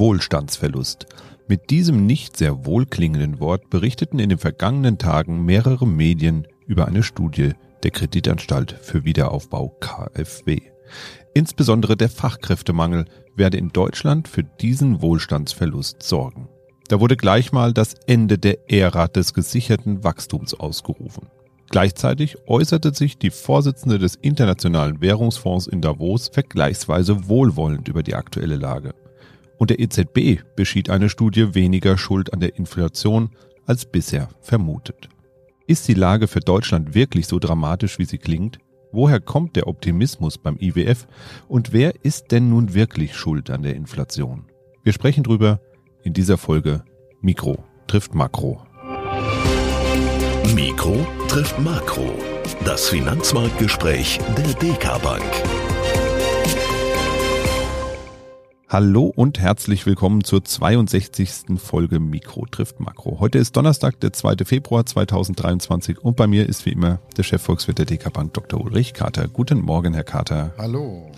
Wohlstandsverlust. Mit diesem nicht sehr wohlklingenden Wort berichteten in den vergangenen Tagen mehrere Medien über eine Studie der Kreditanstalt für Wiederaufbau KfW. Insbesondere der Fachkräftemangel werde in Deutschland für diesen Wohlstandsverlust sorgen. Da wurde gleich mal das Ende der Ära des gesicherten Wachstums ausgerufen. Gleichzeitig äußerte sich die Vorsitzende des Internationalen Währungsfonds in Davos vergleichsweise wohlwollend über die aktuelle Lage. Und der EZB beschied eine Studie weniger Schuld an der Inflation als bisher vermutet. Ist die Lage für Deutschland wirklich so dramatisch, wie sie klingt? Woher kommt der Optimismus beim IWF und wer ist denn nun wirklich schuld an der Inflation? Wir sprechen drüber in dieser Folge Mikro trifft Makro. Mikro trifft Makro. Das Finanzmarktgespräch der DK Bank. Hallo und herzlich willkommen zur 62. Folge Mikro trifft Makro. Heute ist Donnerstag, der 2. Februar 2023 und bei mir ist wie immer der Chefvolkswirt der DK Bank, Dr. Ulrich Kater. Guten Morgen, Herr Kater. Hallo.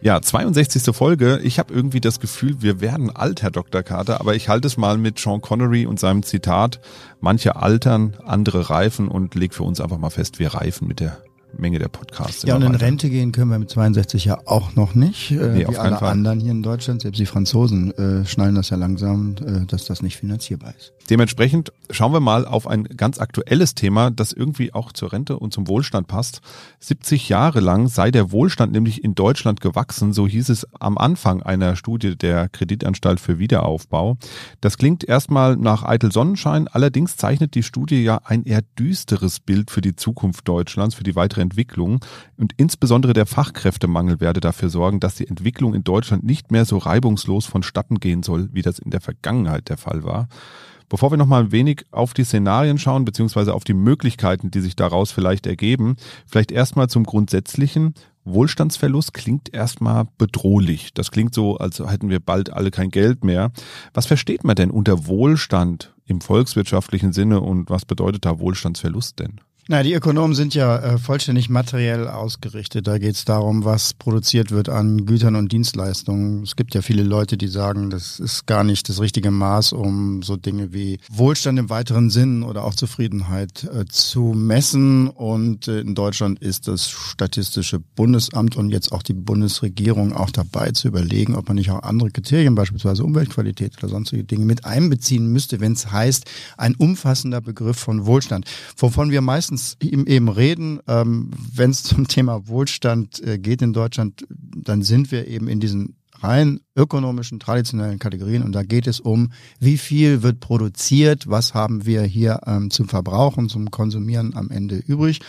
Ja, 62. Folge. Ich habe irgendwie das Gefühl, wir werden alt, Herr Dr. Carter, aber ich halte es mal mit Sean Connery und seinem Zitat, manche altern, andere reifen und leg für uns einfach mal fest, wir reifen mit der Menge der Podcasts. Ja, und in Rente gehen können wir mit 62 ja auch noch nicht. Äh, nee, wie alle Fall. anderen hier in Deutschland, selbst die Franzosen äh, schnallen das ja langsam, äh, dass das nicht finanzierbar ist. Dementsprechend schauen wir mal auf ein ganz aktuelles Thema, das irgendwie auch zur Rente und zum Wohlstand passt. 70 Jahre lang sei der Wohlstand nämlich in Deutschland gewachsen, so hieß es am Anfang einer Studie der Kreditanstalt für Wiederaufbau. Das klingt erstmal nach eitel Sonnenschein, allerdings zeichnet die Studie ja ein eher düsteres Bild für die Zukunft Deutschlands, für die weitere Entwicklung. Und insbesondere der Fachkräftemangel werde dafür sorgen, dass die Entwicklung in Deutschland nicht mehr so reibungslos vonstatten gehen soll, wie das in der Vergangenheit der Fall war. Bevor wir nochmal ein wenig auf die Szenarien schauen, beziehungsweise auf die Möglichkeiten, die sich daraus vielleicht ergeben, vielleicht erstmal zum Grundsätzlichen. Wohlstandsverlust klingt erstmal bedrohlich. Das klingt so, als hätten wir bald alle kein Geld mehr. Was versteht man denn unter Wohlstand im volkswirtschaftlichen Sinne und was bedeutet da Wohlstandsverlust denn? Na, die Ökonomen sind ja äh, vollständig materiell ausgerichtet. Da geht es darum, was produziert wird an Gütern und Dienstleistungen. Es gibt ja viele Leute, die sagen, das ist gar nicht das richtige Maß, um so Dinge wie Wohlstand im weiteren Sinn oder auch Zufriedenheit äh, zu messen. Und äh, in Deutschland ist das Statistische Bundesamt und jetzt auch die Bundesregierung auch dabei zu überlegen, ob man nicht auch andere Kriterien, beispielsweise Umweltqualität oder sonstige Dinge mit einbeziehen müsste, wenn es heißt, ein umfassender Begriff von Wohlstand, wovon wir meistens meistens eben reden, ähm, wenn es zum Thema Wohlstand äh, geht in Deutschland, dann sind wir eben in diesen rein ökonomischen, traditionellen Kategorien. Und da geht es um, wie viel wird produziert, was haben wir hier ähm, zum Verbrauchen, zum Konsumieren am Ende übrig.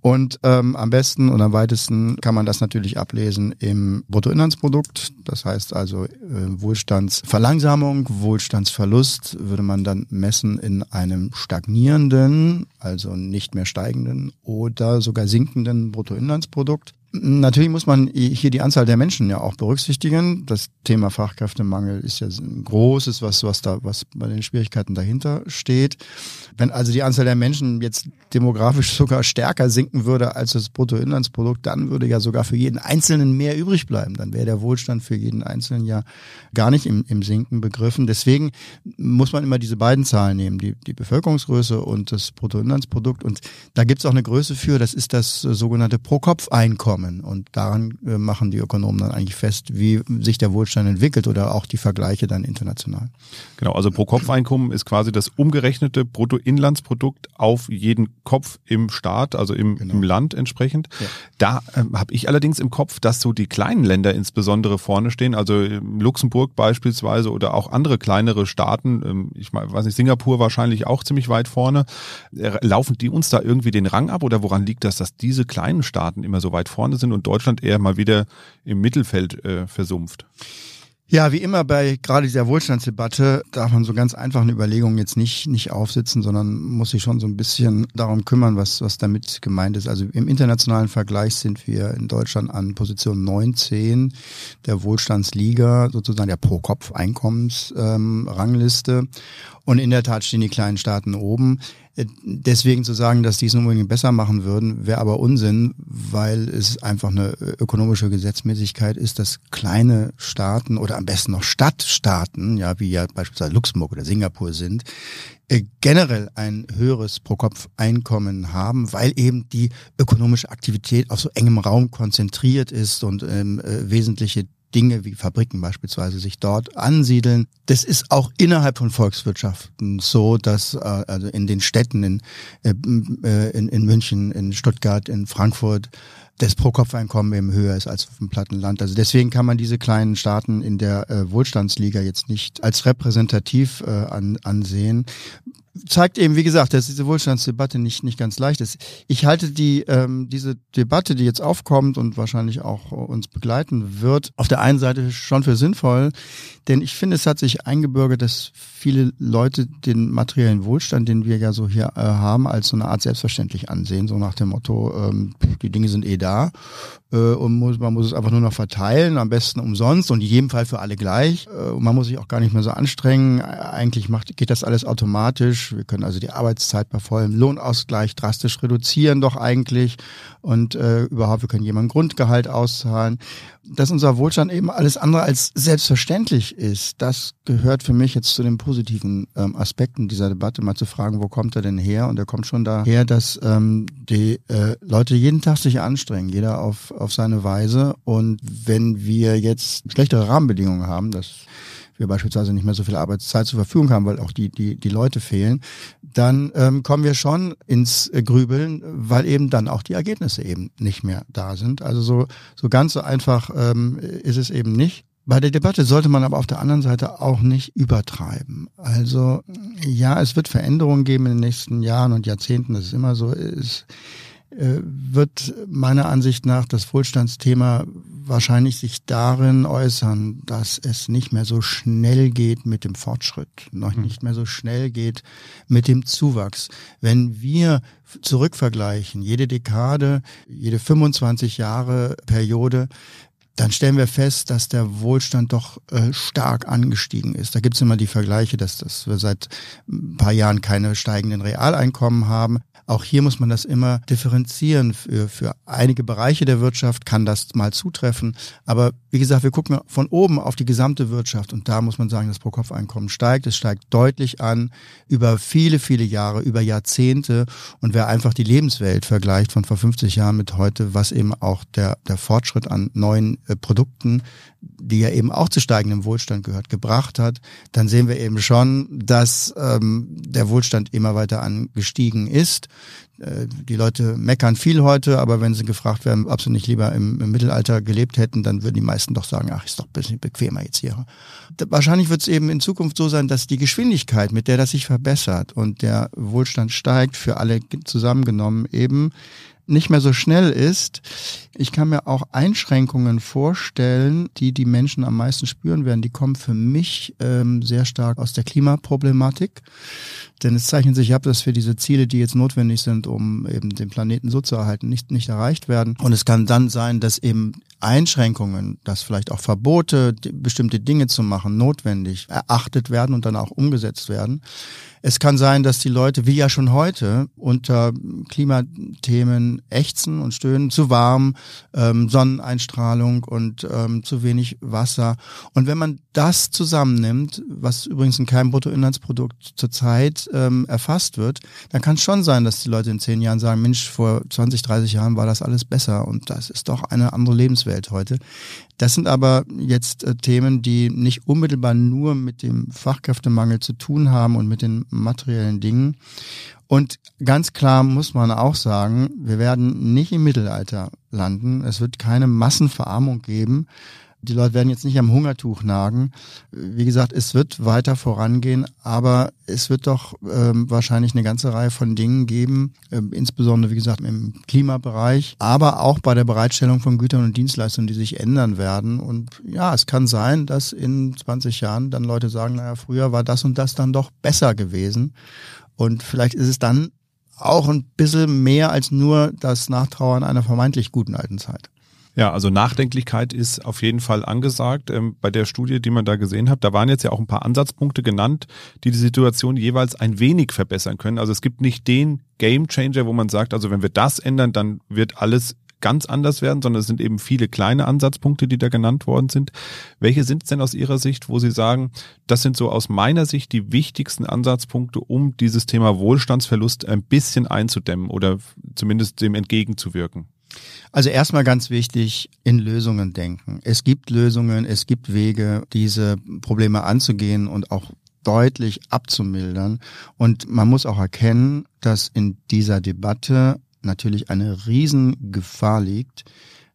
Und ähm, am besten und am weitesten kann man das natürlich ablesen im Bruttoinlandsprodukt. Das heißt also äh, Wohlstandsverlangsamung, Wohlstandsverlust würde man dann messen in einem stagnierenden, also nicht mehr steigenden oder sogar sinkenden Bruttoinlandsprodukt. Natürlich muss man hier die Anzahl der Menschen ja auch berücksichtigen. Das Thema Fachkräftemangel ist ja ein großes, was, was da, was bei den Schwierigkeiten dahinter steht. Wenn also die Anzahl der Menschen jetzt demografisch sogar stärker sinken würde als das Bruttoinlandsprodukt, dann würde ja sogar für jeden Einzelnen mehr übrig bleiben. Dann wäre der Wohlstand für jeden Einzelnen ja gar nicht im, im Sinken begriffen. Deswegen muss man immer diese beiden Zahlen nehmen, die, die Bevölkerungsgröße und das Bruttoinlandsprodukt. Und da gibt es auch eine Größe für, das ist das sogenannte Pro-Kopf-Einkommen kommen. Und daran äh, machen die Ökonomen dann eigentlich fest, wie sich der Wohlstand entwickelt oder auch die Vergleiche dann international. Genau, also Pro-Kopf-Einkommen ist quasi das umgerechnete Bruttoinlandsprodukt auf jeden Kopf im Staat, also im, genau. im Land entsprechend. Ja. Da ähm, habe ich allerdings im Kopf, dass so die kleinen Länder insbesondere vorne stehen, also Luxemburg beispielsweise oder auch andere kleinere Staaten, ähm, ich weiß nicht, Singapur wahrscheinlich auch ziemlich weit vorne. Laufen die uns da irgendwie den Rang ab oder woran liegt das, dass diese kleinen Staaten immer so weit vorne vorne sind und Deutschland eher mal wieder im Mittelfeld äh, versumpft. Ja, wie immer bei gerade dieser Wohlstandsdebatte darf man so ganz einfachen Überlegungen jetzt nicht, nicht aufsitzen, sondern muss sich schon so ein bisschen darum kümmern, was, was damit gemeint ist. Also im internationalen Vergleich sind wir in Deutschland an Position 19 der Wohlstandsliga, sozusagen der Pro-Kopf-Einkommensrangliste. Ähm, und in der Tat stehen die kleinen Staaten oben. Äh, deswegen zu sagen, dass die es unbedingt besser machen würden, wäre aber Unsinn, weil es einfach eine ökonomische Gesetzmäßigkeit ist, dass kleine Staaten oder am besten noch Stadtstaaten, ja, wie ja beispielsweise Luxemburg oder Singapur sind, äh, generell ein höheres Pro-Kopf-Einkommen haben, weil eben die ökonomische Aktivität auf so engem Raum konzentriert ist und ähm, äh, wesentliche Dinge wie Fabriken beispielsweise sich dort ansiedeln. Das ist auch innerhalb von Volkswirtschaften so, dass äh, also in den Städten in, äh, äh in, in München, in Stuttgart, in Frankfurt das Pro-Kopf-Einkommen eben höher ist als auf dem Plattenland. Also deswegen kann man diese kleinen Staaten in der äh, Wohlstandsliga jetzt nicht als repräsentativ äh, an, ansehen zeigt eben, wie gesagt, dass diese Wohlstandsdebatte nicht, nicht ganz leicht ist. Ich halte die, ähm, diese Debatte, die jetzt aufkommt und wahrscheinlich auch uns begleiten wird, auf der einen Seite schon für sinnvoll, denn ich finde, es hat sich eingebürgert, dass viele Leute den materiellen Wohlstand, den wir ja so hier äh, haben, als so eine Art selbstverständlich ansehen, so nach dem Motto, ähm, die Dinge sind eh da äh, und muss, man muss es einfach nur noch verteilen, am besten umsonst und in jedem Fall für alle gleich. Äh, man muss sich auch gar nicht mehr so anstrengen. Eigentlich macht, geht das alles automatisch. Wir können also die Arbeitszeit bei vollem Lohnausgleich drastisch reduzieren doch eigentlich und äh, überhaupt, wir können jemandem Grundgehalt auszahlen. Dass unser Wohlstand eben alles andere als selbstverständlich ist, das gehört für mich jetzt zu den positiven ähm, Aspekten dieser Debatte, mal zu fragen, wo kommt er denn her? Und er kommt schon daher, dass ähm, die äh, Leute jeden Tag sich anstrengen, jeder auf, auf seine Weise. Und wenn wir jetzt schlechtere Rahmenbedingungen haben, das wir beispielsweise nicht mehr so viel Arbeitszeit zur Verfügung haben, weil auch die, die, die Leute fehlen, dann ähm, kommen wir schon ins Grübeln, weil eben dann auch die Ergebnisse eben nicht mehr da sind. Also so, so ganz so einfach ähm, ist es eben nicht. Bei der Debatte sollte man aber auf der anderen Seite auch nicht übertreiben. Also ja, es wird Veränderungen geben in den nächsten Jahren und Jahrzehnten, das ist immer so. Es, äh, wird meiner Ansicht nach das Wohlstandsthema wahrscheinlich sich darin äußern, dass es nicht mehr so schnell geht mit dem Fortschritt, noch hm. nicht mehr so schnell geht mit dem Zuwachs. Wenn wir zurückvergleichen, jede Dekade, jede 25 Jahre Periode, dann stellen wir fest, dass der Wohlstand doch äh, stark angestiegen ist. Da gibt es immer die Vergleiche, dass, dass wir seit ein paar Jahren keine steigenden Realeinkommen haben. Auch hier muss man das immer differenzieren. Für, für einige Bereiche der Wirtschaft kann das mal zutreffen. Aber wie gesagt, wir gucken von oben auf die gesamte Wirtschaft und da muss man sagen, das Pro-Kopf-Einkommen steigt. Es steigt deutlich an über viele, viele Jahre, über Jahrzehnte. Und wer einfach die Lebenswelt vergleicht von vor 50 Jahren mit heute, was eben auch der, der Fortschritt an neuen äh, Produkten die ja eben auch zu steigendem Wohlstand gehört, gebracht hat, dann sehen wir eben schon, dass ähm, der Wohlstand immer weiter angestiegen ist. Äh, die Leute meckern viel heute, aber wenn sie gefragt werden, ob sie nicht lieber im, im, Mittelalter gelebt hätten, dann würden die meisten doch sagen, ach, ist doch ein bisschen bequemer jetzt hier. Wahrscheinlich wird es eben in Zukunft so sein, dass die Geschwindigkeit, mit der das sich verbessert und der Wohlstand steigt, für alle zusammengenommen eben nicht mehr so schnell ist. Ich kann mir auch Einschränkungen vorstellen, die die Menschen am meisten spüren werden. Die kommen für mich ähm, sehr stark aus der Klimaproblematik. Denn es zeichnet sich ab, dass wir diese Ziele, die jetzt notwendig sind, um eben den Planeten so zu erhalten, nicht, nicht erreicht werden. Und es kann dann sein, dass eben Einschränkungen, dass vielleicht auch Verbote, bestimmte Dinge zu machen, notwendig erachtet werden und dann auch umgesetzt werden. Es kann sein, dass die Leute, wie ja schon heute, unter Klimathemen ächzen und stöhnen, zu warm, ähm, Sonneneinstrahlung und ähm, zu wenig Wasser. Und wenn man das zusammennimmt, was übrigens in keinem Bruttoinlandsprodukt zurzeit ähm, erfasst wird, dann kann es schon sein, dass die Leute in zehn Jahren sagen, Mensch, vor 20, 30 Jahren war das alles besser und das ist doch eine andere Lebenswelt heute. Das sind aber jetzt äh, Themen, die nicht unmittelbar nur mit dem Fachkräftemangel zu tun haben und mit den materiellen Dingen. Und ganz klar muss man auch sagen, wir werden nicht im Mittelalter landen. Es wird keine Massenverarmung geben. Die Leute werden jetzt nicht am Hungertuch nagen. Wie gesagt, es wird weiter vorangehen, aber es wird doch ähm, wahrscheinlich eine ganze Reihe von Dingen geben, äh, insbesondere wie gesagt im Klimabereich, aber auch bei der Bereitstellung von Gütern und Dienstleistungen, die sich ändern werden. Und ja, es kann sein, dass in 20 Jahren dann Leute sagen, naja, früher war das und das dann doch besser gewesen. Und vielleicht ist es dann auch ein bisschen mehr als nur das Nachtrauern einer vermeintlich guten alten Zeit. Ja, also Nachdenklichkeit ist auf jeden Fall angesagt. Ähm, bei der Studie, die man da gesehen hat, da waren jetzt ja auch ein paar Ansatzpunkte genannt, die die Situation jeweils ein wenig verbessern können. Also es gibt nicht den Game Changer, wo man sagt, also wenn wir das ändern, dann wird alles ganz anders werden, sondern es sind eben viele kleine Ansatzpunkte, die da genannt worden sind. Welche sind es denn aus Ihrer Sicht, wo Sie sagen, das sind so aus meiner Sicht die wichtigsten Ansatzpunkte, um dieses Thema Wohlstandsverlust ein bisschen einzudämmen oder zumindest dem entgegenzuwirken? Also erstmal ganz wichtig, in Lösungen denken. Es gibt Lösungen, es gibt Wege, diese Probleme anzugehen und auch deutlich abzumildern. Und man muss auch erkennen, dass in dieser Debatte natürlich eine Riesengefahr liegt,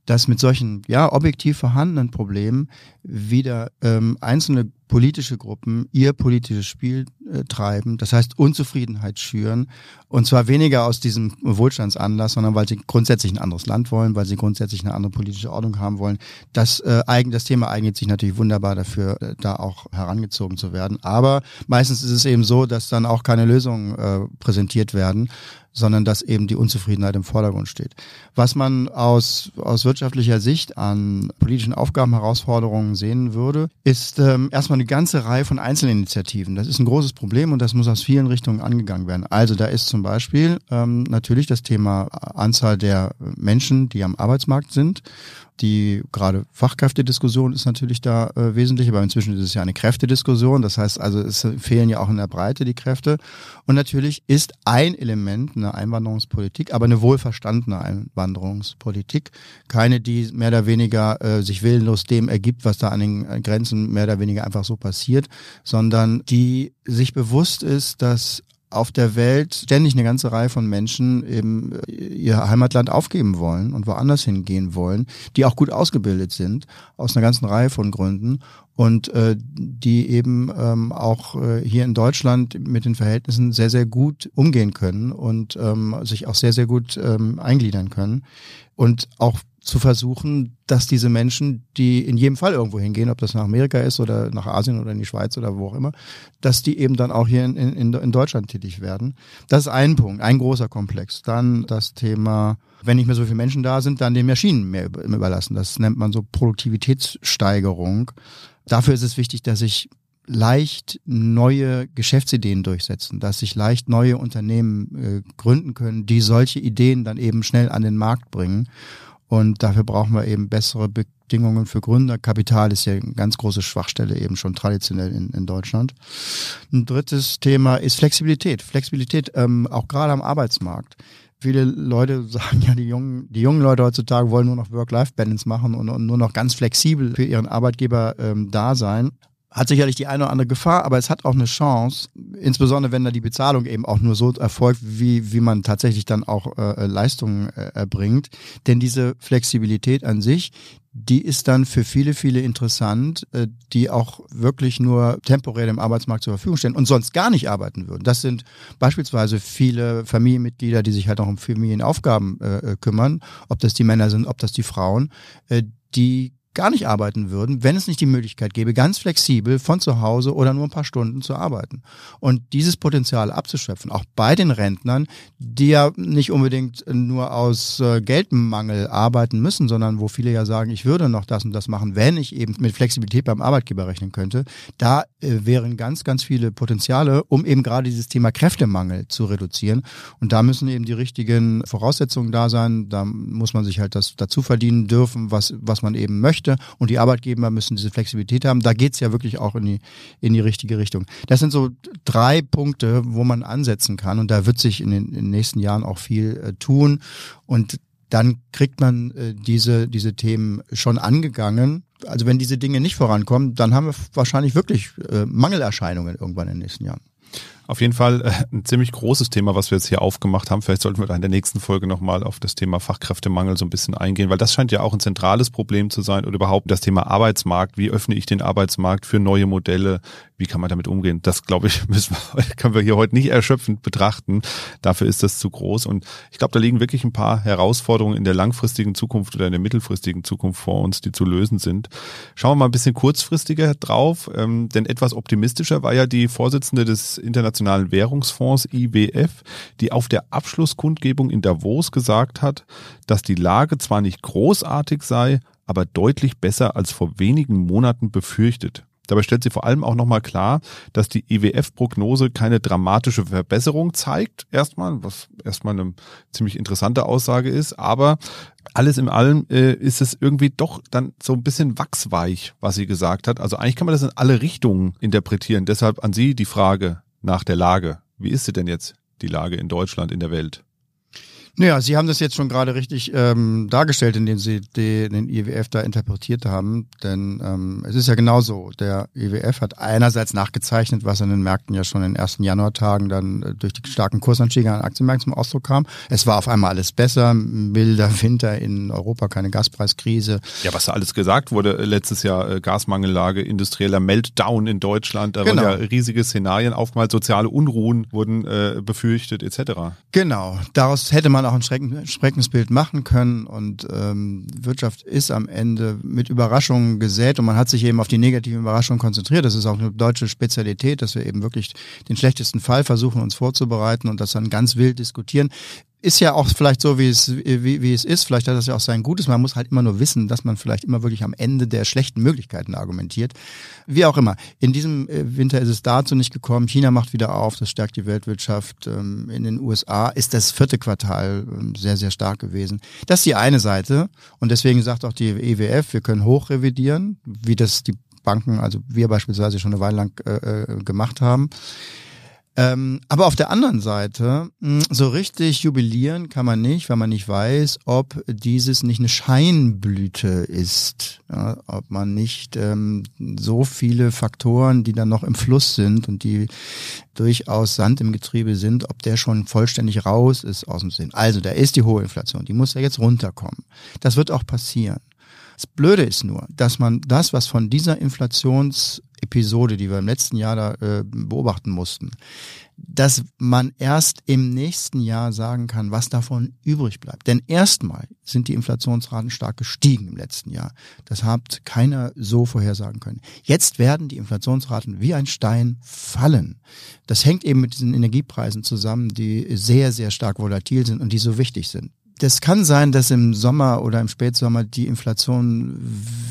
dass mit solchen ja objektiv vorhandenen Problemen wieder ähm, einzelne politische Gruppen ihr politisches Spiel äh, treiben, das heißt Unzufriedenheit schüren und zwar weniger aus diesem Wohlstandsanlass, sondern weil sie grundsätzlich ein anderes Land wollen, weil sie grundsätzlich eine andere politische Ordnung haben wollen. Das, äh, eigen, das Thema eignet sich natürlich wunderbar dafür, äh, da auch herangezogen zu werden. Aber meistens ist es eben so, dass dann auch keine Lösungen äh, präsentiert werden, sondern dass eben die Unzufriedenheit im Vordergrund steht. Was man aus, aus wirtschaftlicher Sicht an politischen Aufgaben, Herausforderungen sehen würde, ist ähm, erstmal eine ganze Reihe von Einzelinitiativen. Das ist ein großes Problem und das muss aus vielen Richtungen angegangen werden. Also da ist zum Beispiel ähm, natürlich das Thema Anzahl der Menschen, die am Arbeitsmarkt sind die gerade Fachkräftediskussion ist natürlich da äh, wesentlich, aber inzwischen ist es ja eine Kräftediskussion. Das heißt also, es fehlen ja auch in der Breite die Kräfte. Und natürlich ist ein Element eine Einwanderungspolitik, aber eine wohlverstandene Einwanderungspolitik. Keine, die mehr oder weniger äh, sich willenlos dem ergibt, was da an den Grenzen mehr oder weniger einfach so passiert, sondern die sich bewusst ist, dass auf der Welt ständig eine ganze Reihe von Menschen eben äh, ihr Heimatland aufgeben wollen und woanders hingehen wollen, die auch gut ausgebildet sind, aus einer ganzen Reihe von Gründen. Und äh, die eben ähm, auch äh, hier in Deutschland mit den Verhältnissen sehr, sehr gut umgehen können und ähm, sich auch sehr, sehr gut ähm, eingliedern können. Und auch zu versuchen, dass diese Menschen, die in jedem Fall irgendwo hingehen, ob das nach Amerika ist oder nach Asien oder in die Schweiz oder wo auch immer, dass die eben dann auch hier in, in, in Deutschland tätig werden. Das ist ein Punkt, ein großer Komplex. Dann das Thema, wenn nicht mehr so viele Menschen da sind, dann den Maschinen mehr überlassen. Das nennt man so Produktivitätssteigerung. Dafür ist es wichtig, dass sich leicht neue Geschäftsideen durchsetzen, dass sich leicht neue Unternehmen äh, gründen können, die solche Ideen dann eben schnell an den Markt bringen. Und dafür brauchen wir eben bessere Bedingungen für Gründer. Kapital ist ja eine ganz große Schwachstelle eben schon traditionell in, in Deutschland. Ein drittes Thema ist Flexibilität. Flexibilität ähm, auch gerade am Arbeitsmarkt. Viele Leute sagen ja, die jungen, die jungen Leute heutzutage wollen nur noch Work-Life-Balance machen und, und, nur noch ganz flexibel für ihren Arbeitgeber ähm, da sein hat sicherlich die eine oder andere Gefahr, aber es hat auch eine Chance, insbesondere wenn da die Bezahlung eben auch nur so erfolgt, wie, wie man tatsächlich dann auch äh, äh, Leistungen äh, erbringt. Denn diese Flexibilität an sich, die ist dann für viele, viele interessant, äh, die auch wirklich nur temporär dem Arbeitsmarkt zur Verfügung stehen und sonst gar nicht arbeiten würden. Das sind beispielsweise viele Familienmitglieder, die sich halt auch um Familienaufgaben äh, äh kümmern, ob das die Männer sind, ob das die Frauen, äh, die gar nicht arbeiten würden, wenn es nicht die Möglichkeit gäbe, ganz flexibel von zu Hause oder nur ein paar Stunden zu arbeiten. Und dieses Potenzial abzuschöpfen, auch bei den Rentnern, die ja nicht unbedingt nur aus äh, Geldmangel arbeiten müssen, sondern wo viele ja sagen, ich würde noch das und das machen, wenn ich eben mit Flexibilität beim Arbeitgeber rechnen könnte, da äh, wären ganz, ganz viele Potenziale, um eben gerade dieses Thema Kräftemangel zu reduzieren. Und da müssen eben die richtigen Voraussetzungen da sein. Da muss man sich halt das dazu verdienen dürfen, was, was man eben möchte möchte und die Arbeitgeber müssen diese Flexibilität haben. Da geht's ja wirklich auch in die, in die richtige Richtung. Das sind so drei Punkte, wo man ansetzen kann und da wird sich in den, in den nächsten Jahren auch viel äh, tun und dann kriegt man äh, diese, diese Themen schon angegangen. Also wenn diese Dinge nicht vorankommen, dann haben wir wahrscheinlich wirklich äh, Mangelerscheinungen irgendwann in den nächsten Jahren. Auf jeden Fall äh, ein ziemlich großes Thema, was wir jetzt hier aufgemacht haben. Vielleicht sollten wir da in der nächsten Folge nochmal auf das Thema Fachkräftemangel so ein bisschen eingehen, weil das scheint ja auch ein zentrales Problem zu sein oder überhaupt das Thema Arbeitsmarkt. Wie öffne ich den Arbeitsmarkt für neue Modelle? Wie kann man damit umgehen? Das, glaube ich, müssen wir, können wir hier heute nicht erschöpfend betrachten. Dafür ist das zu groß. Und ich glaube, da liegen wirklich ein paar Herausforderungen in der langfristigen Zukunft oder in der mittelfristigen Zukunft vor uns, die zu lösen sind. Schauen wir mal ein bisschen kurzfristiger drauf, ähm, denn etwas optimistischer war ja die Vorsitzende des Internationalen Internationalen Währungsfonds IWF, die auf der Abschlusskundgebung in Davos gesagt hat, dass die Lage zwar nicht großartig sei, aber deutlich besser als vor wenigen Monaten befürchtet. Dabei stellt sie vor allem auch nochmal klar, dass die IWF-Prognose keine dramatische Verbesserung zeigt, erstmal, was erstmal eine ziemlich interessante Aussage ist, aber alles in allem äh, ist es irgendwie doch dann so ein bisschen wachsweich, was sie gesagt hat. Also eigentlich kann man das in alle Richtungen interpretieren. Deshalb an Sie die Frage nach der Lage. Wie ist sie denn jetzt, die Lage in Deutschland, in der Welt? Naja, Sie haben das jetzt schon gerade richtig ähm, dargestellt, indem Sie die, den IWF da interpretiert haben. Denn ähm, es ist ja genauso. Der IWF hat einerseits nachgezeichnet, was an den Märkten ja schon in den ersten Januartagen dann äh, durch die starken Kursanstiege an Aktienmärkten zum Ausdruck kam. Es war auf einmal alles besser, milder Winter in Europa, keine Gaspreiskrise. Ja, was da alles gesagt wurde äh, letztes Jahr, äh, Gasmangellage, industrieller Meltdown in Deutschland, da genau. wurden ja riesige Szenarien aufgemalt, soziale Unruhen wurden äh, befürchtet etc. Genau, daraus hätte man man auch ein Schreckensbild machen können und ähm, Wirtschaft ist am Ende mit Überraschungen gesät und man hat sich eben auf die negativen Überraschungen konzentriert. Das ist auch eine deutsche Spezialität, dass wir eben wirklich den schlechtesten Fall versuchen, uns vorzubereiten und das dann ganz wild diskutieren ist ja auch vielleicht so, wie es, wie, wie es ist. Vielleicht hat das ja auch sein Gutes. Man muss halt immer nur wissen, dass man vielleicht immer wirklich am Ende der schlechten Möglichkeiten argumentiert. Wie auch immer. In diesem äh, Winter ist es dazu nicht gekommen. China macht wieder auf. Das stärkt die Weltwirtschaft. Ähm, in den USA ist das vierte Quartal ähm, sehr, sehr stark gewesen. Das ist die eine Seite. Und deswegen sagt auch die EWF, wir können hochrevidieren, wie das die Banken, also wir beispielsweise schon eine Weile lang äh, äh gemacht haben. Ähm, aber auf der anderen Seite, hm, so richtig jubilieren kann man nicht, weil man nicht weiß, ob dieses nicht eine Scheinblüte ist. Ja, ob man nicht ähm, so viele Faktoren, die dann noch im Fluss sind und die durchaus Sand im Getriebe sind, ob der schon vollständig raus ist aus dem Sinn. Also da ist die hohe Inflation, die muss ja jetzt runterkommen. Das wird auch passieren. Das Blöde ist nur, dass man das, was von dieser Inflationsepisode, die wir im letzten Jahr da äh, beobachten mussten, dass man erst im nächsten Jahr sagen kann, was davon übrig bleibt. Denn erstmal sind die Inflationsraten stark gestiegen im letzten Jahr. Das hat keiner so vorhersagen können. Jetzt werden die Inflationsraten wie ein Stein fallen. Das hängt eben mit diesen Energiepreisen zusammen, die sehr, sehr stark volatil sind und die so wichtig sind das kann sein, dass im Sommer oder im Spätsommer die Inflation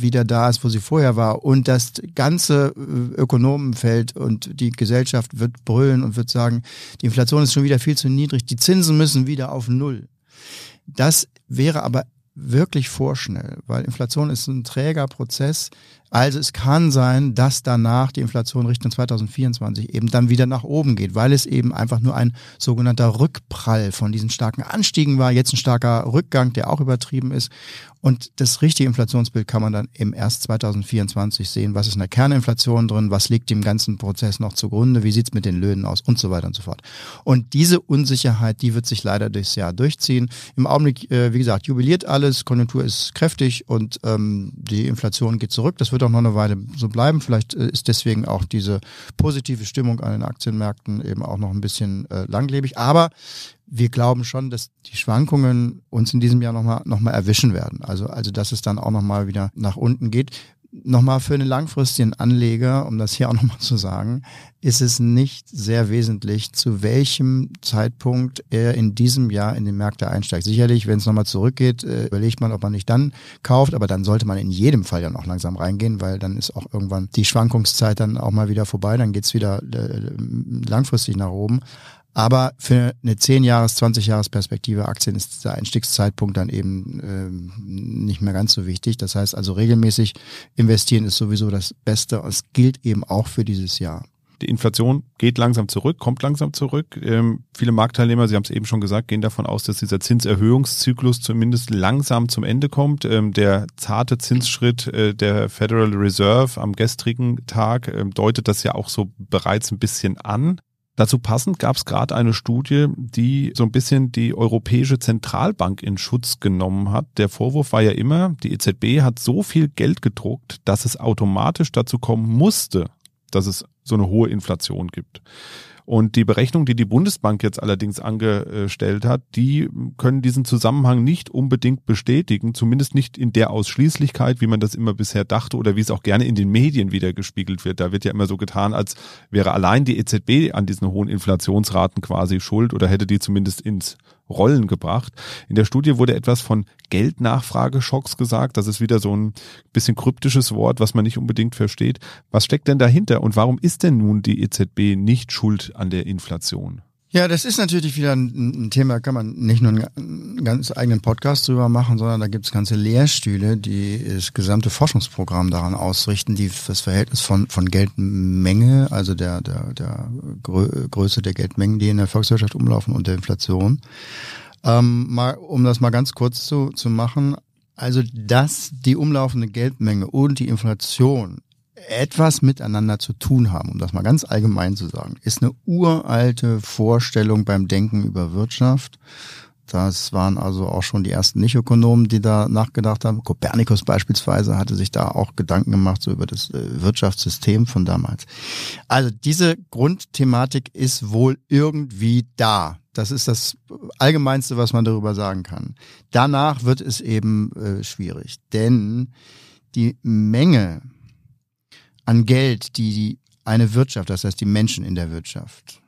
wieder da ist, wo sie vorher war und das ganze äh, Ökonomenfeld und die Gesellschaft wird brüllen und wird sagen, die Inflation ist schon wieder viel zu niedrig, die Zinsen müssen wieder auf Null. Das wäre aber wirklich vorschnell, weil Inflation ist ein träger Prozess. Also es kann sein, dass danach die Inflation Richtung 2024 eben dann wieder nach oben geht, weil es eben einfach nur ein sogenannter Rückprall von diesen starken Anstiegen war, jetzt ein starker Rückgang, der auch übertrieben ist. Und das richtige Inflationsbild kann man dann eben erst 2024 sehen. Was ist in der Kerninflation drin? Was liegt dem ganzen Prozess noch zugrunde? Wie sieht's mit den Löhnen aus? Und so weiter und so fort. Und diese Unsicherheit, die wird sich leider durchs Jahr durchziehen. Im Augenblick, äh, wie gesagt, jubiliert alles, Konjunktur ist kräftig und ähm, die Inflation geht zurück. Das wird auch noch eine Weile so bleiben. Vielleicht äh, ist deswegen auch diese positive Stimmung an den Aktienmärkten eben auch noch ein bisschen äh, langlebig. Aber wir glauben schon, dass die Schwankungen uns in diesem Jahr nochmal noch mal erwischen werden. Also, also dass es dann auch nochmal wieder nach unten geht. Nochmal für einen langfristigen Anleger, um das hier auch nochmal zu sagen, ist es nicht sehr wesentlich, zu welchem Zeitpunkt er in diesem Jahr in den Märkte einsteigt. Sicherlich, wenn es nochmal zurückgeht, äh, überlegt man, ob man nicht dann kauft, aber dann sollte man in jedem Fall ja noch langsam reingehen, weil dann ist auch irgendwann die Schwankungszeit dann auch mal wieder vorbei, dann geht's wieder äh, langfristig nach oben. Aber für eine 10-Jahres-, 20-Jahres-Perspektive Aktien ist der Einstiegszeitpunkt dann eben ähm, nicht mehr ganz so wichtig. Das heißt also regelmäßig investieren ist sowieso das Beste. Es gilt eben auch für dieses Jahr. Die Inflation geht langsam zurück, kommt langsam zurück. Ähm, viele Marktteilnehmer, Sie haben es eben schon gesagt, gehen davon aus, dass dieser Zinserhöhungszyklus zumindest langsam zum Ende kommt. Ähm, der zarte Zinsschritt äh, der Federal Reserve am gestrigen Tag ähm, deutet das ja auch so bereits ein bisschen an. Dazu passend gab es gerade eine Studie, die so ein bisschen die Europäische Zentralbank in Schutz genommen hat. Der Vorwurf war ja immer, die EZB hat so viel Geld gedruckt, dass es automatisch dazu kommen musste, dass es so eine hohe Inflation gibt. Und die Berechnung, die die Bundesbank jetzt allerdings angestellt hat, die können diesen Zusammenhang nicht unbedingt bestätigen, zumindest nicht in der Ausschließlichkeit, wie man das immer bisher dachte oder wie es auch gerne in den Medien wieder gespiegelt wird. Da wird ja immer so getan, als wäre allein die EZB an diesen hohen Inflationsraten quasi schuld oder hätte die zumindest ins Rollen gebracht. In der Studie wurde etwas von Geldnachfrageschocks gesagt. Das ist wieder so ein bisschen kryptisches Wort, was man nicht unbedingt versteht. Was steckt denn dahinter und warum ist denn nun die EZB nicht schuld an der Inflation? Ja, das ist natürlich wieder ein, Thema, kann man nicht nur einen ganz eigenen Podcast drüber machen, sondern da gibt es ganze Lehrstühle, die das gesamte Forschungsprogramm daran ausrichten, die das Verhältnis von, von Geldmenge, also der, der, der Größe der Geldmengen, die in der Volkswirtschaft umlaufen und der Inflation. Ähm, mal, um das mal ganz kurz zu, zu machen, also dass die umlaufende Geldmenge und die Inflation etwas miteinander zu tun haben, um das mal ganz allgemein zu sagen, ist eine uralte Vorstellung beim Denken über Wirtschaft. Das waren also auch schon die ersten Nicht-Ökonomen, die da nachgedacht haben. Kopernikus beispielsweise hatte sich da auch Gedanken gemacht, so über das äh, Wirtschaftssystem von damals. Also diese Grundthematik ist wohl irgendwie da. Das ist das Allgemeinste, was man darüber sagen kann. Danach wird es eben äh, schwierig, denn die Menge an Geld, die eine Wirtschaft, das heißt die Menschen in der Wirtschaft,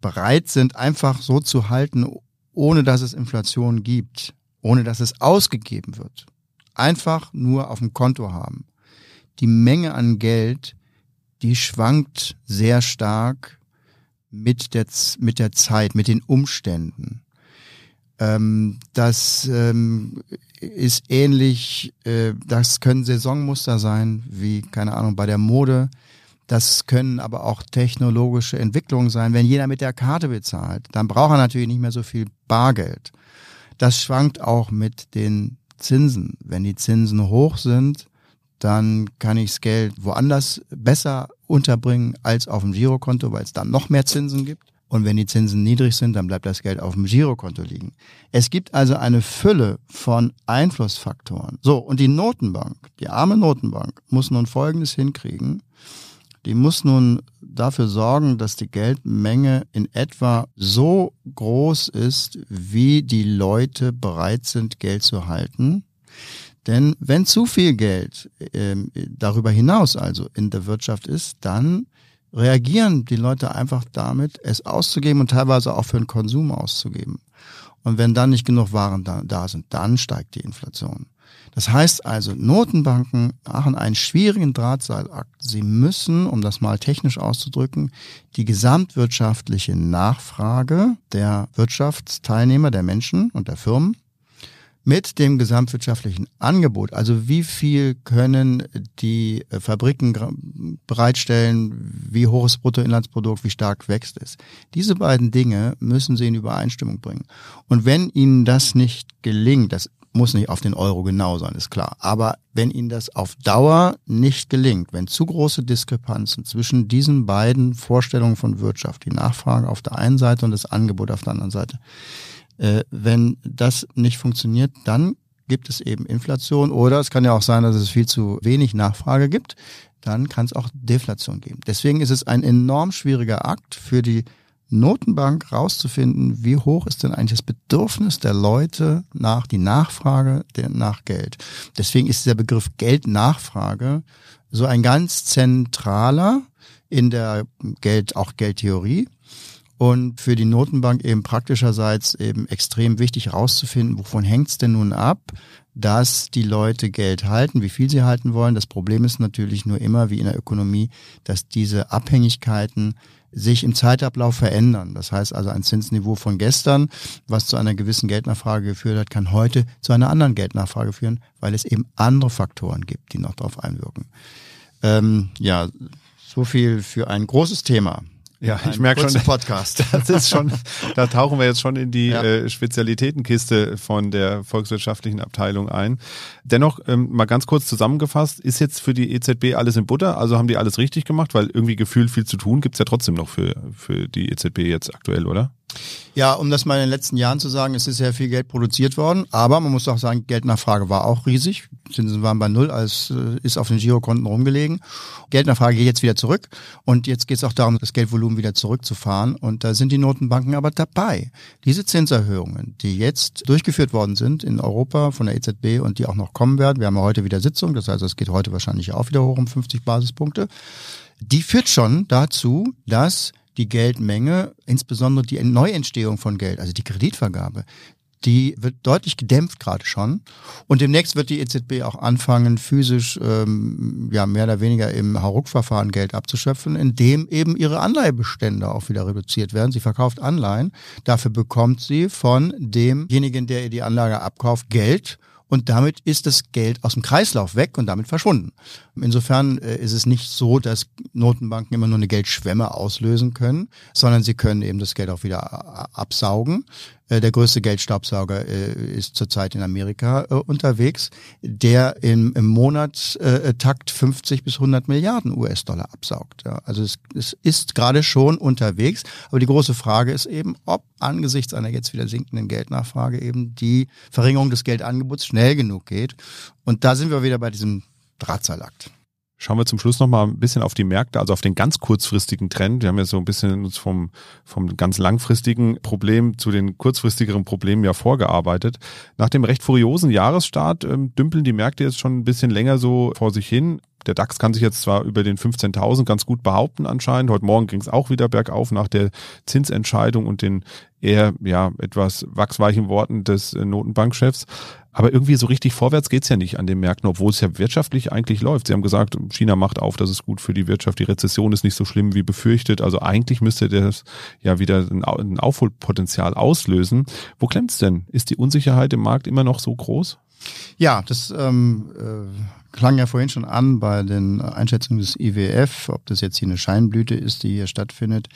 bereit sind, einfach so zu halten, ohne dass es Inflation gibt, ohne dass es ausgegeben wird. Einfach nur auf dem Konto haben. Die Menge an Geld, die schwankt sehr stark mit der, mit der Zeit, mit den Umständen. Ähm, das ähm, ist ähnlich, äh, das können Saisonmuster sein, wie, keine Ahnung, bei der Mode. Das können aber auch technologische Entwicklungen sein. Wenn jeder mit der Karte bezahlt, dann braucht er natürlich nicht mehr so viel Bargeld. Das schwankt auch mit den Zinsen. Wenn die Zinsen hoch sind, dann kann ich das Geld woanders besser unterbringen als auf dem Girokonto, weil es dann noch mehr Zinsen gibt. Und wenn die Zinsen niedrig sind, dann bleibt das Geld auf dem Girokonto liegen. Es gibt also eine Fülle von Einflussfaktoren. So, und die Notenbank, die arme Notenbank, muss nun Folgendes hinkriegen. Die muss nun dafür sorgen, dass die Geldmenge in etwa so groß ist, wie die Leute bereit sind, Geld zu halten. Denn wenn zu viel Geld äh, darüber hinaus also in der Wirtschaft ist, dann reagieren die Leute einfach damit, es auszugeben und teilweise auch für den Konsum auszugeben. Und wenn dann nicht genug Waren da, da sind, dann steigt die Inflation. Das heißt also, Notenbanken machen einen schwierigen Drahtseilakt. Sie müssen, um das mal technisch auszudrücken, die gesamtwirtschaftliche Nachfrage der Wirtschaftsteilnehmer, der Menschen und der Firmen mit dem gesamtwirtschaftlichen Angebot, also wie viel können die äh, Fabriken bereitstellen, wie hoch ist Bruttoinlandsprodukt, wie stark wächst es. Diese beiden Dinge müssen sie in Übereinstimmung bringen. Und wenn ihnen das nicht gelingt, das muss nicht auf den Euro genau sein, ist klar. Aber wenn Ihnen das auf Dauer nicht gelingt, wenn zu große Diskrepanzen zwischen diesen beiden Vorstellungen von Wirtschaft, die Nachfrage auf der einen Seite und das Angebot auf der anderen Seite, äh, wenn das nicht funktioniert, dann gibt es eben Inflation oder es kann ja auch sein, dass es viel zu wenig Nachfrage gibt. Dann kann es auch Deflation geben. Deswegen ist es ein enorm schwieriger Akt für die Notenbank rauszufinden, wie hoch ist denn eigentlich das Bedürfnis der Leute nach die Nachfrage nach Geld. Deswegen ist der Begriff Geldnachfrage so ein ganz zentraler in der Geld, auch Geldtheorie und für die Notenbank eben praktischerseits eben extrem wichtig herauszufinden, wovon hängt es denn nun ab, dass die Leute Geld halten, wie viel sie halten wollen. Das Problem ist natürlich nur immer, wie in der Ökonomie, dass diese Abhängigkeiten sich im Zeitablauf verändern. Das heißt also ein Zinsniveau von gestern, was zu einer gewissen Geldnachfrage geführt hat, kann heute zu einer anderen Geldnachfrage führen, weil es eben andere Faktoren gibt, die noch darauf einwirken. Ähm, ja, so viel für ein großes Thema. Ja, ich merke schon, Podcast. Das ist schon, da tauchen wir jetzt schon in die ja. äh, Spezialitätenkiste von der volkswirtschaftlichen Abteilung ein. Dennoch, ähm, mal ganz kurz zusammengefasst, ist jetzt für die EZB alles in Butter? Also haben die alles richtig gemacht? Weil irgendwie gefühlt viel zu tun gibt's ja trotzdem noch für, für die EZB jetzt aktuell, oder? Ja, um das mal in den letzten Jahren zu sagen, es ist sehr viel Geld produziert worden, aber man muss auch sagen, Geldnachfrage war auch riesig. Zinsen waren bei null, als äh, ist auf den Girokonten rumgelegen. Geldnachfrage geht jetzt wieder zurück und jetzt geht es auch darum, das Geldvolumen wieder zurückzufahren und da sind die Notenbanken aber dabei. Diese Zinserhöhungen, die jetzt durchgeführt worden sind in Europa von der EZB und die auch noch kommen werden, wir haben ja heute wieder Sitzung, das heißt, es geht heute wahrscheinlich auch wieder hoch um 50 Basispunkte, die führt schon dazu, dass die Geldmenge, insbesondere die Neuentstehung von Geld, also die Kreditvergabe, die wird deutlich gedämpft gerade schon. Und demnächst wird die EZB auch anfangen, physisch ähm, ja mehr oder weniger im Hauruck-Verfahren Geld abzuschöpfen, indem eben ihre Anleihebestände auch wieder reduziert werden. Sie verkauft Anleihen. Dafür bekommt sie von demjenigen, der ihr die Anlage abkauft, Geld und damit ist das Geld aus dem Kreislauf weg und damit verschwunden. Insofern äh, ist es nicht so, dass Notenbanken immer nur eine Geldschwemme auslösen können, sondern sie können eben das Geld auch wieder äh, absaugen. Äh, der größte Geldstaubsauger ist zurzeit in Amerika unterwegs, der im, im Monat Takt 50 bis 100 Milliarden US-Dollar absaugt. Also es, es ist gerade schon unterwegs, aber die große Frage ist eben, ob angesichts einer jetzt wieder sinkenden Geldnachfrage eben die Verringerung des Geldangebots schnell genug geht. Und da sind wir wieder bei diesem Drahtseilakt. Schauen wir zum Schluss noch mal ein bisschen auf die Märkte, also auf den ganz kurzfristigen Trend. Wir haben ja so ein bisschen uns vom, vom ganz langfristigen Problem zu den kurzfristigeren Problemen ja vorgearbeitet. Nach dem recht furiosen Jahresstart ähm, dümpeln die Märkte jetzt schon ein bisschen länger so vor sich hin. Der DAX kann sich jetzt zwar über den 15.000 ganz gut behaupten anscheinend. Heute Morgen ging es auch wieder bergauf nach der Zinsentscheidung und den eher ja etwas wachsweichen Worten des äh, Notenbankchefs. Aber irgendwie so richtig vorwärts geht's ja nicht an den Märkten, obwohl es ja wirtschaftlich eigentlich läuft. Sie haben gesagt, China macht auf, das ist gut für die Wirtschaft, die Rezession ist nicht so schlimm wie befürchtet. Also eigentlich müsste das ja wieder ein Aufholpotenzial auslösen. Wo klemmt's denn? Ist die Unsicherheit im Markt immer noch so groß? Ja, das ähm, äh, klang ja vorhin schon an bei den Einschätzungen des IWF, ob das jetzt hier eine Scheinblüte ist, die hier stattfindet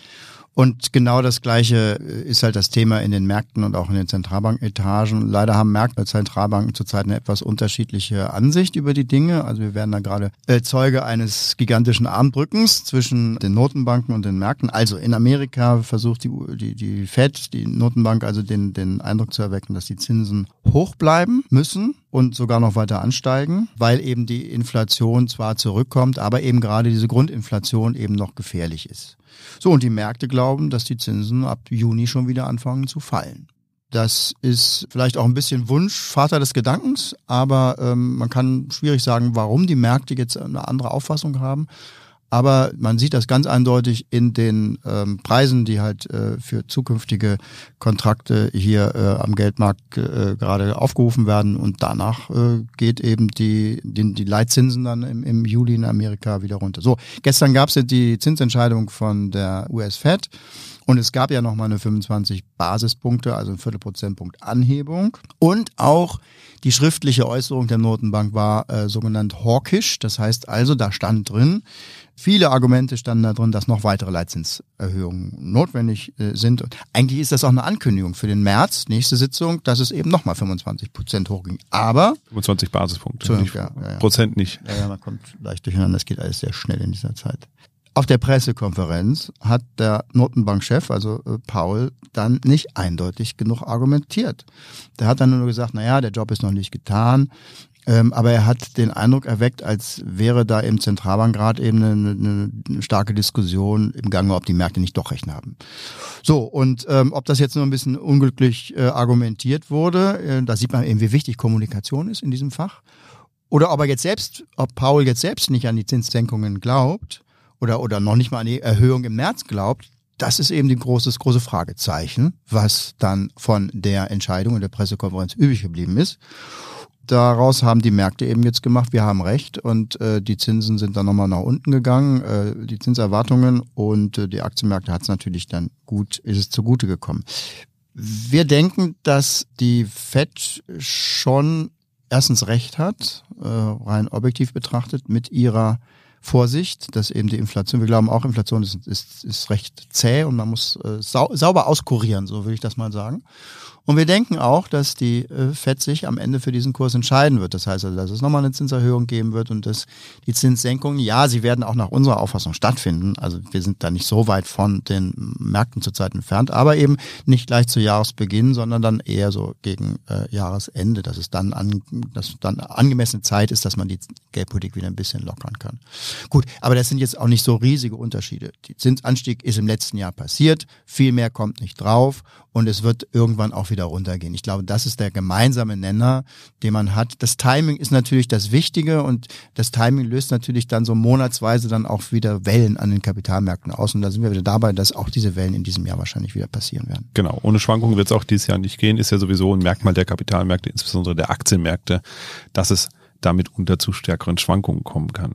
und genau das Gleiche äh, ist halt das Thema in den Märkten und auch in den Zentralbanketagen. Leider haben Märkte und Zentralbanken zurzeit eine etwas unterschiedliche Ansicht über die Dinge. Also wir werden da gerade äh, Zeuge eines gigantischen Armdrückens zwischen den Notenbanken und den Märkten. Also in Amerika versucht die, die, die Fed, die Notenbank, also den, den Eindruck zu erwecken, dass die Zinsen hoch bleiben müssen und sogar noch weiter ansteigen, weil eben die Inflation zwar zurückkommt, aber eben gerade diese Grundinflation eben noch gefährlich ist. So, und die Märkte glauben, dass die Zinsen ab Juni schon wieder anfangen zu fallen. Das ist vielleicht auch ein bisschen Wunsch, Vater des Gedankens, aber ähm, man kann schwierig sagen, warum die Märkte jetzt eine andere Auffassung haben. Aber man sieht das ganz eindeutig in den ähm, Preisen, die halt äh, für zukünftige Kontrakte hier äh, am Geldmarkt äh, gerade aufgerufen werden. Und danach äh, geht eben die, die, die Leitzinsen dann im, im Juli in Amerika wieder runter. So, gestern gab es die Zinsentscheidung von der US Fed. Und es gab ja nochmal eine 25 Basispunkte, also ein Viertelprozentpunkt Anhebung. Und auch die schriftliche Äußerung der Notenbank war äh, sogenannt hawkish. Das heißt also, da stand drin, Viele Argumente standen da drin, dass noch weitere Leitzinserhöhungen notwendig äh, sind. Und eigentlich ist das auch eine Ankündigung für den März, nächste Sitzung, dass es eben nochmal 25 Prozent hochging. Aber 25 Basispunkte, nicht, ja, ja, Prozent nicht. Ja, ja, man kommt leicht durcheinander. Das geht alles sehr schnell in dieser Zeit. Auf der Pressekonferenz hat der Notenbankchef, also äh, Paul, dann nicht eindeutig genug argumentiert. Der hat dann nur gesagt, na ja, der Job ist noch nicht getan. Ähm, aber er hat den Eindruck erweckt, als wäre da im Zentralbankrat eben eine, eine starke Diskussion im Gange, ob die Märkte nicht doch recht haben. So, und ähm, ob das jetzt nur ein bisschen unglücklich äh, argumentiert wurde, äh, da sieht man eben, wie wichtig Kommunikation ist in diesem Fach. Oder ob er jetzt selbst, ob Paul jetzt selbst nicht an die Zinssenkungen glaubt oder, oder noch nicht mal an die Erhöhung im März glaubt, das ist eben die große, große Fragezeichen, was dann von der Entscheidung in der Pressekonferenz übrig geblieben ist daraus haben die Märkte eben jetzt gemacht, wir haben recht und äh, die Zinsen sind dann nochmal nach unten gegangen, äh, die Zinserwartungen und äh, die Aktienmärkte hat es natürlich dann gut, ist es zugute gekommen. Wir denken, dass die FED schon erstens recht hat, äh, rein objektiv betrachtet, mit ihrer Vorsicht, dass eben die Inflation, wir glauben auch, Inflation ist, ist, ist recht zäh und man muss äh, sau, sauber auskurieren, so würde ich das mal sagen. Und wir denken auch, dass die äh, FED sich am Ende für diesen Kurs entscheiden wird. Das heißt also, dass es nochmal eine Zinserhöhung geben wird und dass die Zinssenkungen, ja, sie werden auch nach unserer Auffassung stattfinden. Also wir sind da nicht so weit von den Märkten zurzeit entfernt, aber eben nicht gleich zu Jahresbeginn, sondern dann eher so gegen äh, Jahresende, dass es dann an, dass dann angemessene Zeit ist, dass man die Geldpolitik wieder ein bisschen lockern kann. Gut, aber das sind jetzt auch nicht so riesige Unterschiede. Die Zinsanstieg ist im letzten Jahr passiert, viel mehr kommt nicht drauf und es wird irgendwann auch wieder runtergehen. Ich glaube, das ist der gemeinsame Nenner, den man hat. Das Timing ist natürlich das Wichtige und das Timing löst natürlich dann so monatsweise dann auch wieder Wellen an den Kapitalmärkten aus und da sind wir wieder dabei, dass auch diese Wellen in diesem Jahr wahrscheinlich wieder passieren werden. Genau, ohne Schwankungen wird es auch dieses Jahr nicht gehen, ist ja sowieso ein Merkmal der Kapitalmärkte, insbesondere der Aktienmärkte, dass es damit unter zu stärkeren Schwankungen kommen kann.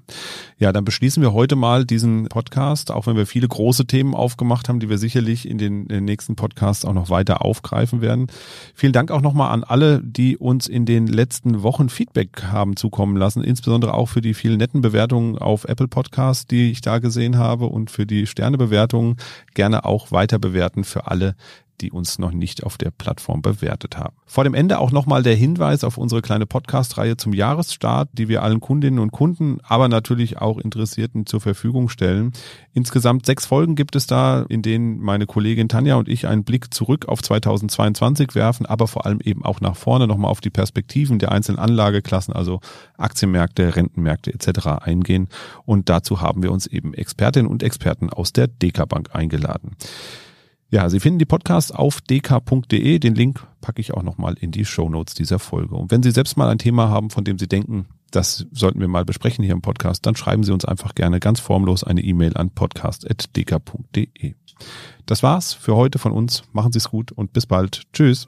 Ja, dann beschließen wir heute mal diesen Podcast, auch wenn wir viele große Themen aufgemacht haben, die wir sicherlich in den, in den nächsten Podcasts auch noch weiter aufgreifen werden. Vielen Dank auch nochmal an alle, die uns in den letzten Wochen Feedback haben zukommen lassen, insbesondere auch für die vielen netten Bewertungen auf Apple Podcasts, die ich da gesehen habe und für die Sternebewertungen gerne auch weiter bewerten für alle, die uns noch nicht auf der Plattform bewertet haben. Vor dem Ende auch nochmal der Hinweis auf unsere kleine Podcast-Reihe zum Jahresstart, die wir allen Kundinnen und Kunden, aber natürlich auch Interessierten zur Verfügung stellen. Insgesamt sechs Folgen gibt es da, in denen meine Kollegin Tanja und ich einen Blick zurück auf 2022 werfen, aber vor allem eben auch nach vorne nochmal auf die Perspektiven der einzelnen Anlageklassen, also Aktienmärkte, Rentenmärkte etc. eingehen. Und dazu haben wir uns eben Expertinnen und Experten aus der DK Bank eingeladen. Ja, Sie finden die Podcasts auf dk.de. Den Link packe ich auch nochmal in die Show Notes dieser Folge. Und wenn Sie selbst mal ein Thema haben, von dem Sie denken, das sollten wir mal besprechen hier im Podcast, dann schreiben Sie uns einfach gerne ganz formlos eine E-Mail an podcast.dk.de. Das war's für heute von uns. Machen Sie es gut und bis bald. Tschüss.